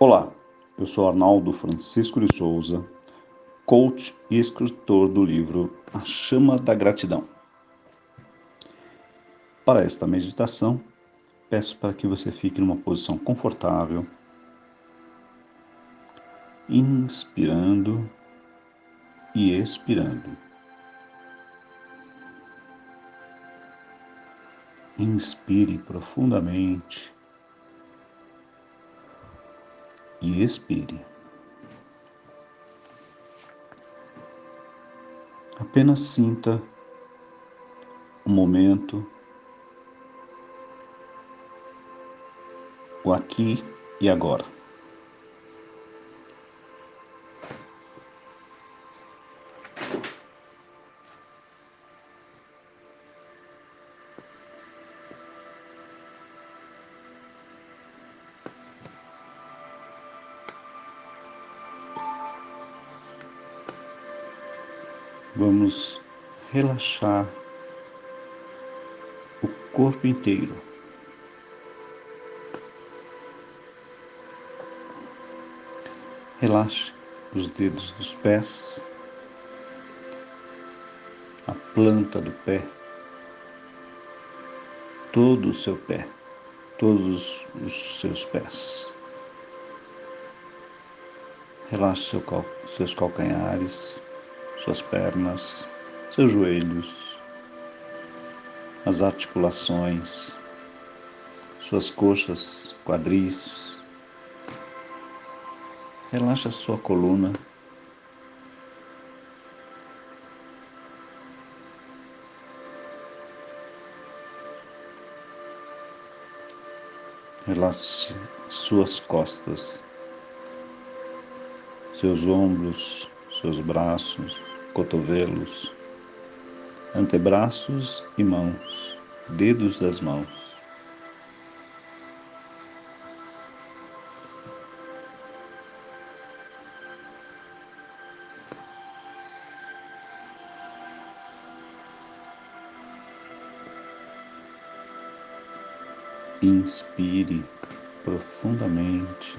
Olá, eu sou Arnaldo Francisco de Souza, coach e escritor do livro A Chama da Gratidão. Para esta meditação, peço para que você fique numa posição confortável, inspirando e expirando. Inspire profundamente e expire. Apenas sinta o momento, o aqui e agora. Relaxar o corpo inteiro. Relaxe os dedos dos pés, a planta do pé, todo o seu pé, todos os seus pés. Relaxe seu seus calcanhares suas pernas, seus joelhos, as articulações, suas coxas, quadris. Relaxa sua coluna. Relaxe suas costas, seus ombros, seus braços, cotovelos, antebraços e mãos, dedos das mãos. Inspire profundamente.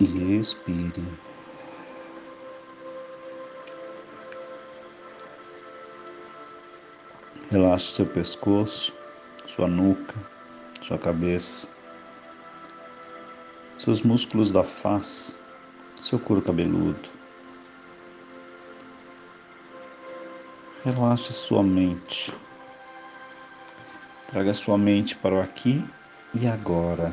e expire. Relaxe seu pescoço, sua nuca, sua cabeça, seus músculos da face, seu couro cabeludo. Relaxe sua mente. Traga sua mente para o aqui e agora.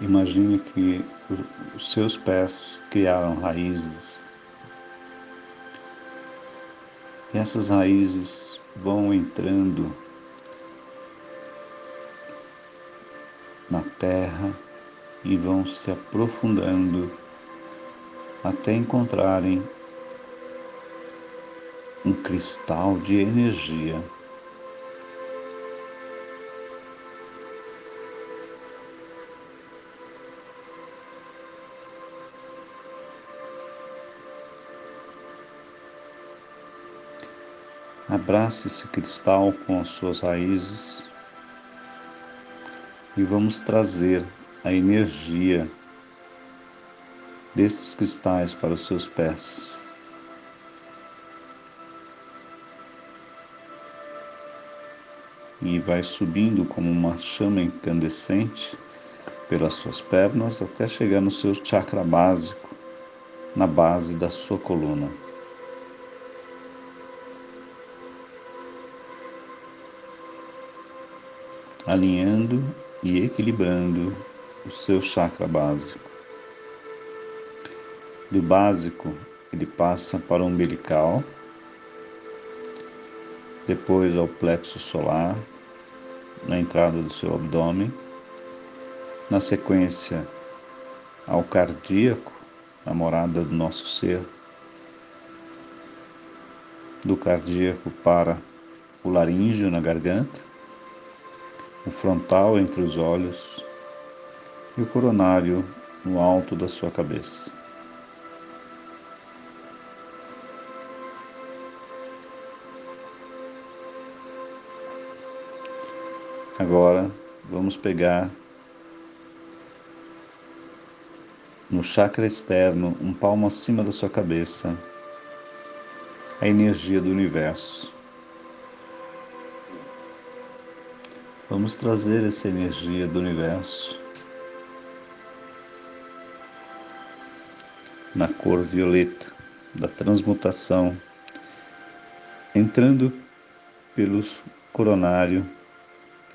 Imagine que os seus pés criaram raízes. E essas raízes vão entrando na terra e vão se aprofundando até encontrarem um cristal de energia Abrace esse cristal com as suas raízes e vamos trazer a energia destes cristais para os seus pés. E vai subindo como uma chama incandescente pelas suas pernas até chegar no seu chakra básico, na base da sua coluna. Alinhando e equilibrando o seu chakra básico. Do básico, ele passa para o umbilical, depois ao plexo solar, na entrada do seu abdômen, na sequência ao cardíaco, na morada do nosso ser, do cardíaco para o laríngeo na garganta, o frontal entre os olhos e o coronário no alto da sua cabeça. Agora vamos pegar no chakra externo, um palmo acima da sua cabeça, a energia do universo. Vamos trazer essa energia do universo na cor violeta da transmutação, entrando pelo coronário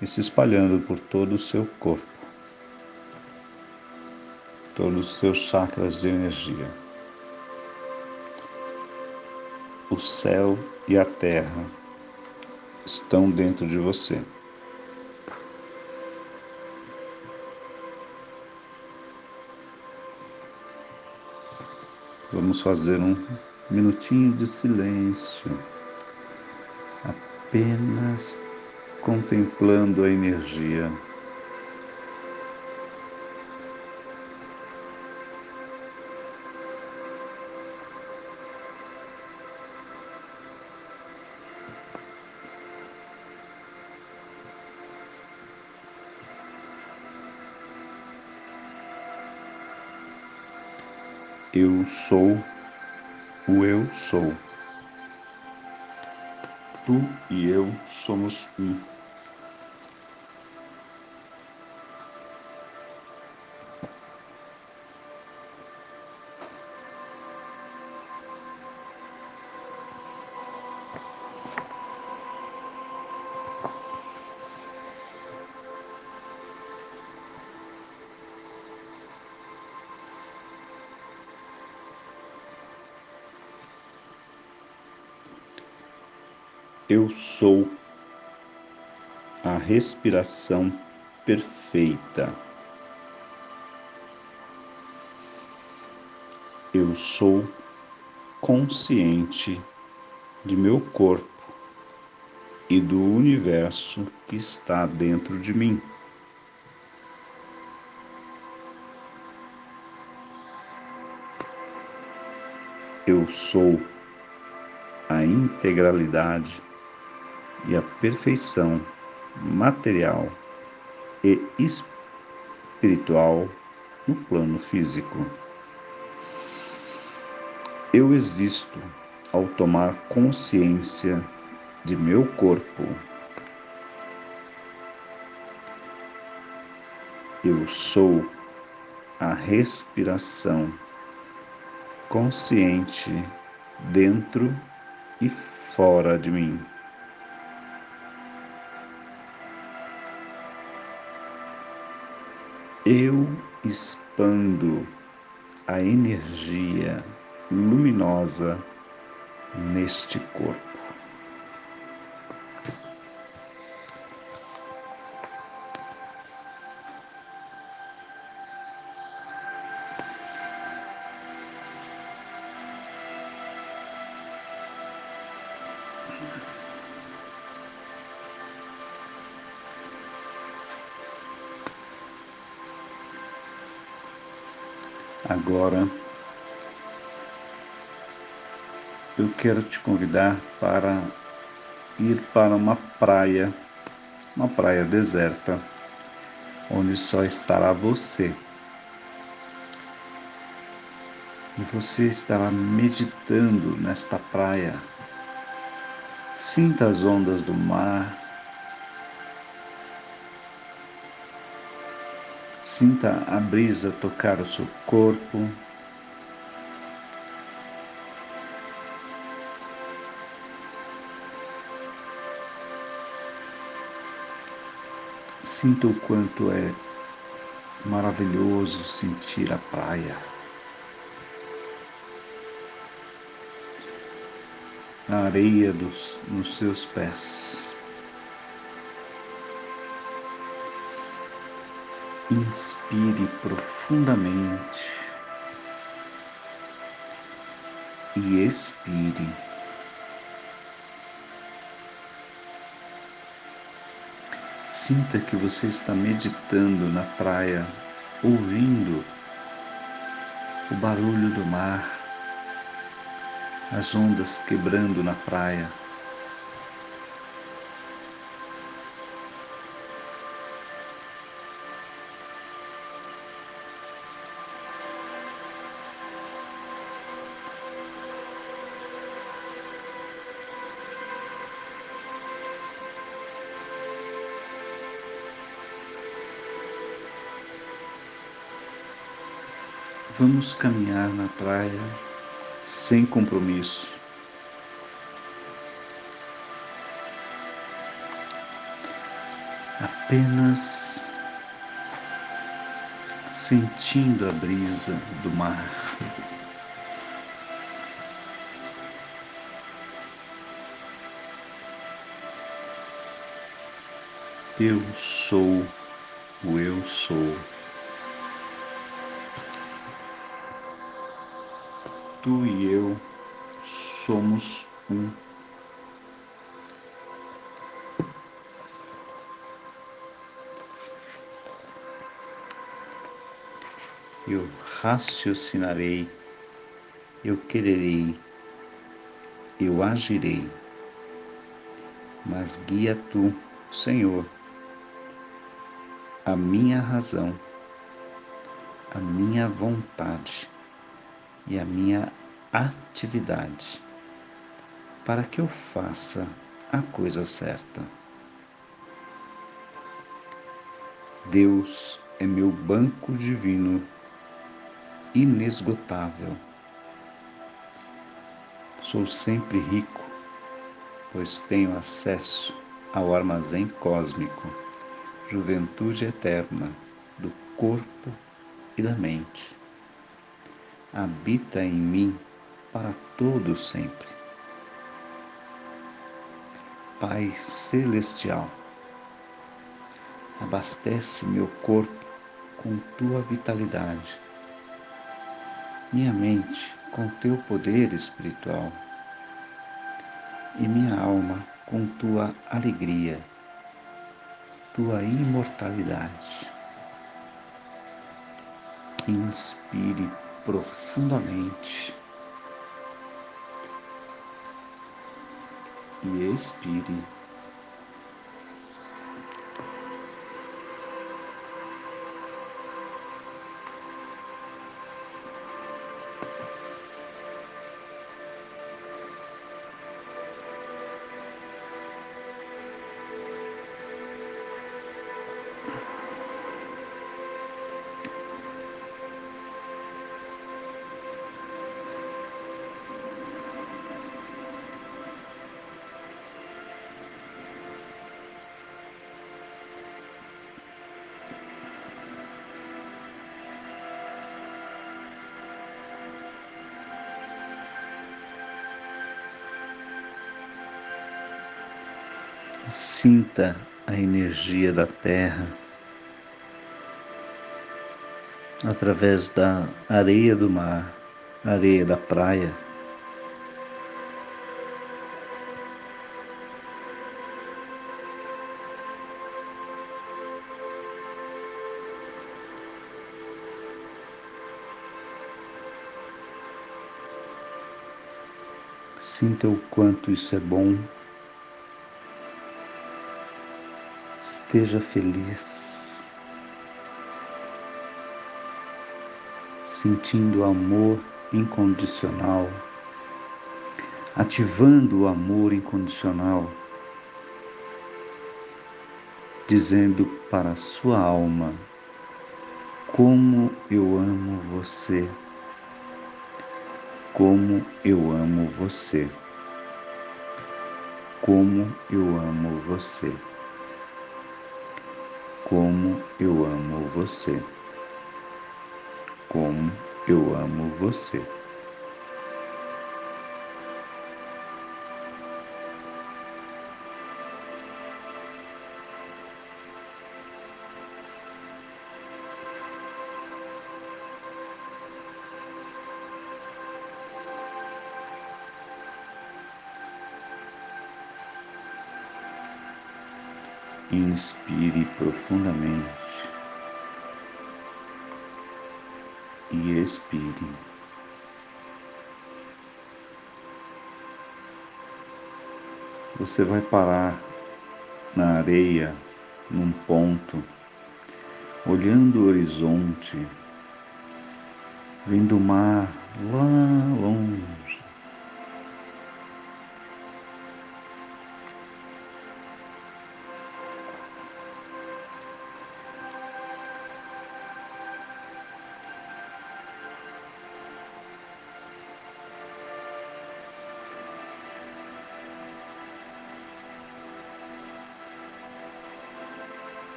e se espalhando por todo o seu corpo, todos os seus chakras de energia. O céu e a terra estão dentro de você. Vamos fazer um minutinho de silêncio, apenas contemplando a energia. Eu sou o eu sou. Tu e eu somos um. Eu sou a respiração perfeita. Eu sou consciente de meu corpo e do universo que está dentro de mim. Eu sou a integralidade e a perfeição material e espiritual no plano físico. Eu existo ao tomar consciência de meu corpo. Eu sou a respiração consciente dentro e fora de mim. Eu expando a energia luminosa neste corpo. Agora, eu quero te convidar para ir para uma praia, uma praia deserta, onde só estará você. E você estará meditando nesta praia. Sinta as ondas do mar, Sinta a brisa tocar o seu corpo. Sinta o quanto é maravilhoso sentir a praia. A areia dos, nos seus pés. Inspire profundamente e expire. Sinta que você está meditando na praia, ouvindo o barulho do mar, as ondas quebrando na praia. Vamos caminhar na praia sem compromisso. Apenas sentindo a brisa do mar. Eu sou o eu sou. Tu e eu somos um. Eu raciocinarei, eu quererei, eu agirei, mas guia tu, Senhor, a minha razão, a minha vontade e a minha atividade para que eu faça a coisa certa. Deus é meu banco divino inesgotável. Sou sempre rico, pois tenho acesso ao armazém cósmico, juventude eterna do corpo e da mente habita em mim para todo sempre. Pai celestial, abastece meu corpo com tua vitalidade, minha mente com teu poder espiritual e minha alma com tua alegria, tua imortalidade. Inspire profundamente e expire. Sinta a energia da terra através da areia do mar, areia da praia. Sinta o quanto isso é bom Esteja feliz, sentindo amor incondicional, ativando o amor incondicional, dizendo para a sua alma: Como eu amo você, como eu amo você, como eu amo você Como eu amo você. Como eu amo você. Inspire profundamente e expire. Você vai parar na areia, num ponto, olhando o horizonte, vendo o mar lá longe.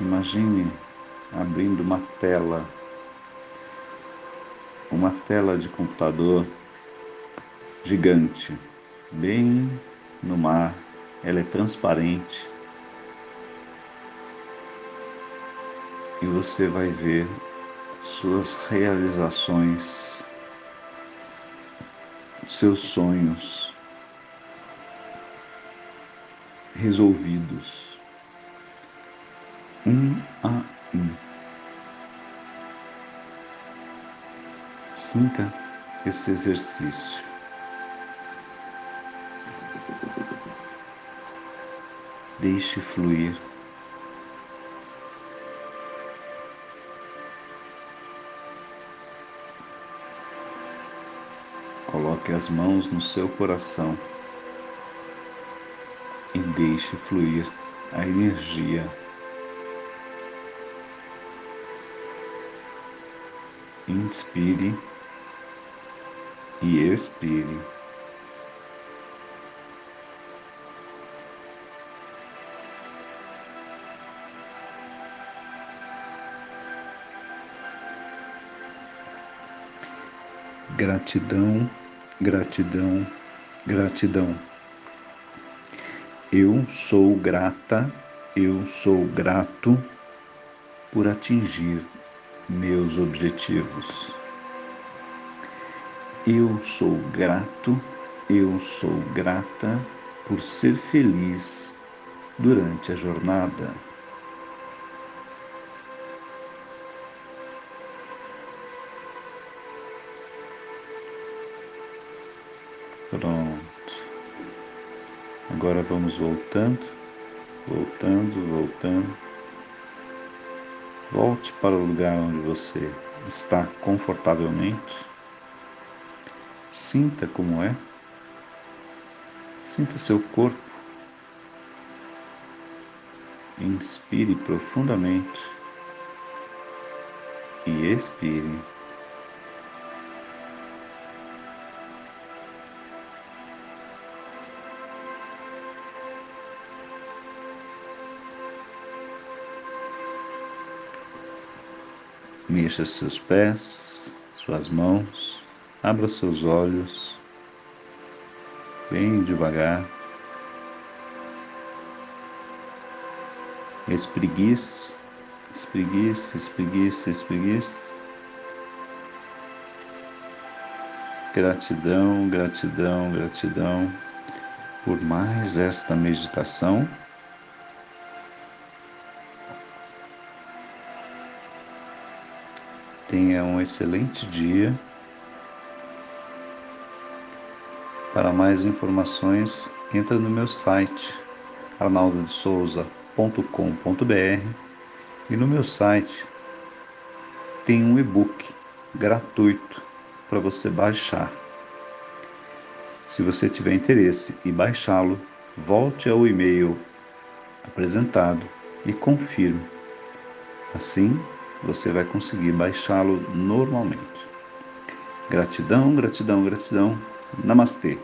Imagine abrindo uma tela, uma tela de computador gigante, bem no mar, ela é transparente. E você vai ver suas realizações, seus sonhos resolvidos um a um. Sinta esse exercício. Deixe fluir. Coloque as mãos no seu coração e deixe fluir a energia inspire e expire. Gratidão, gratidão, gratidão. Eu sou grata, eu sou grato por atingir meus objetivos. Eu sou grato, eu sou grata por ser feliz durante a jornada. Pronto. Agora vamos voltando, voltando, voltando. Volte para o lugar onde você está confortavelmente. Sinta como é. Sinta seu corpo. Inspire profundamente e expire. Mexa seus pés, suas mãos, abra seus olhos, bem devagar. Espreguice, espreguice, espreguice, espreguice. Gratidão, gratidão, gratidão por mais esta meditação. Tenha um excelente dia. Para mais informações, entra no meu site arnaldodesouza.com.br e no meu site tem um e-book gratuito para você baixar. Se você tiver interesse em baixá-lo, volte ao e-mail apresentado e confirme. Assim, você vai conseguir baixá-lo normalmente. Gratidão, gratidão, gratidão. Namastê.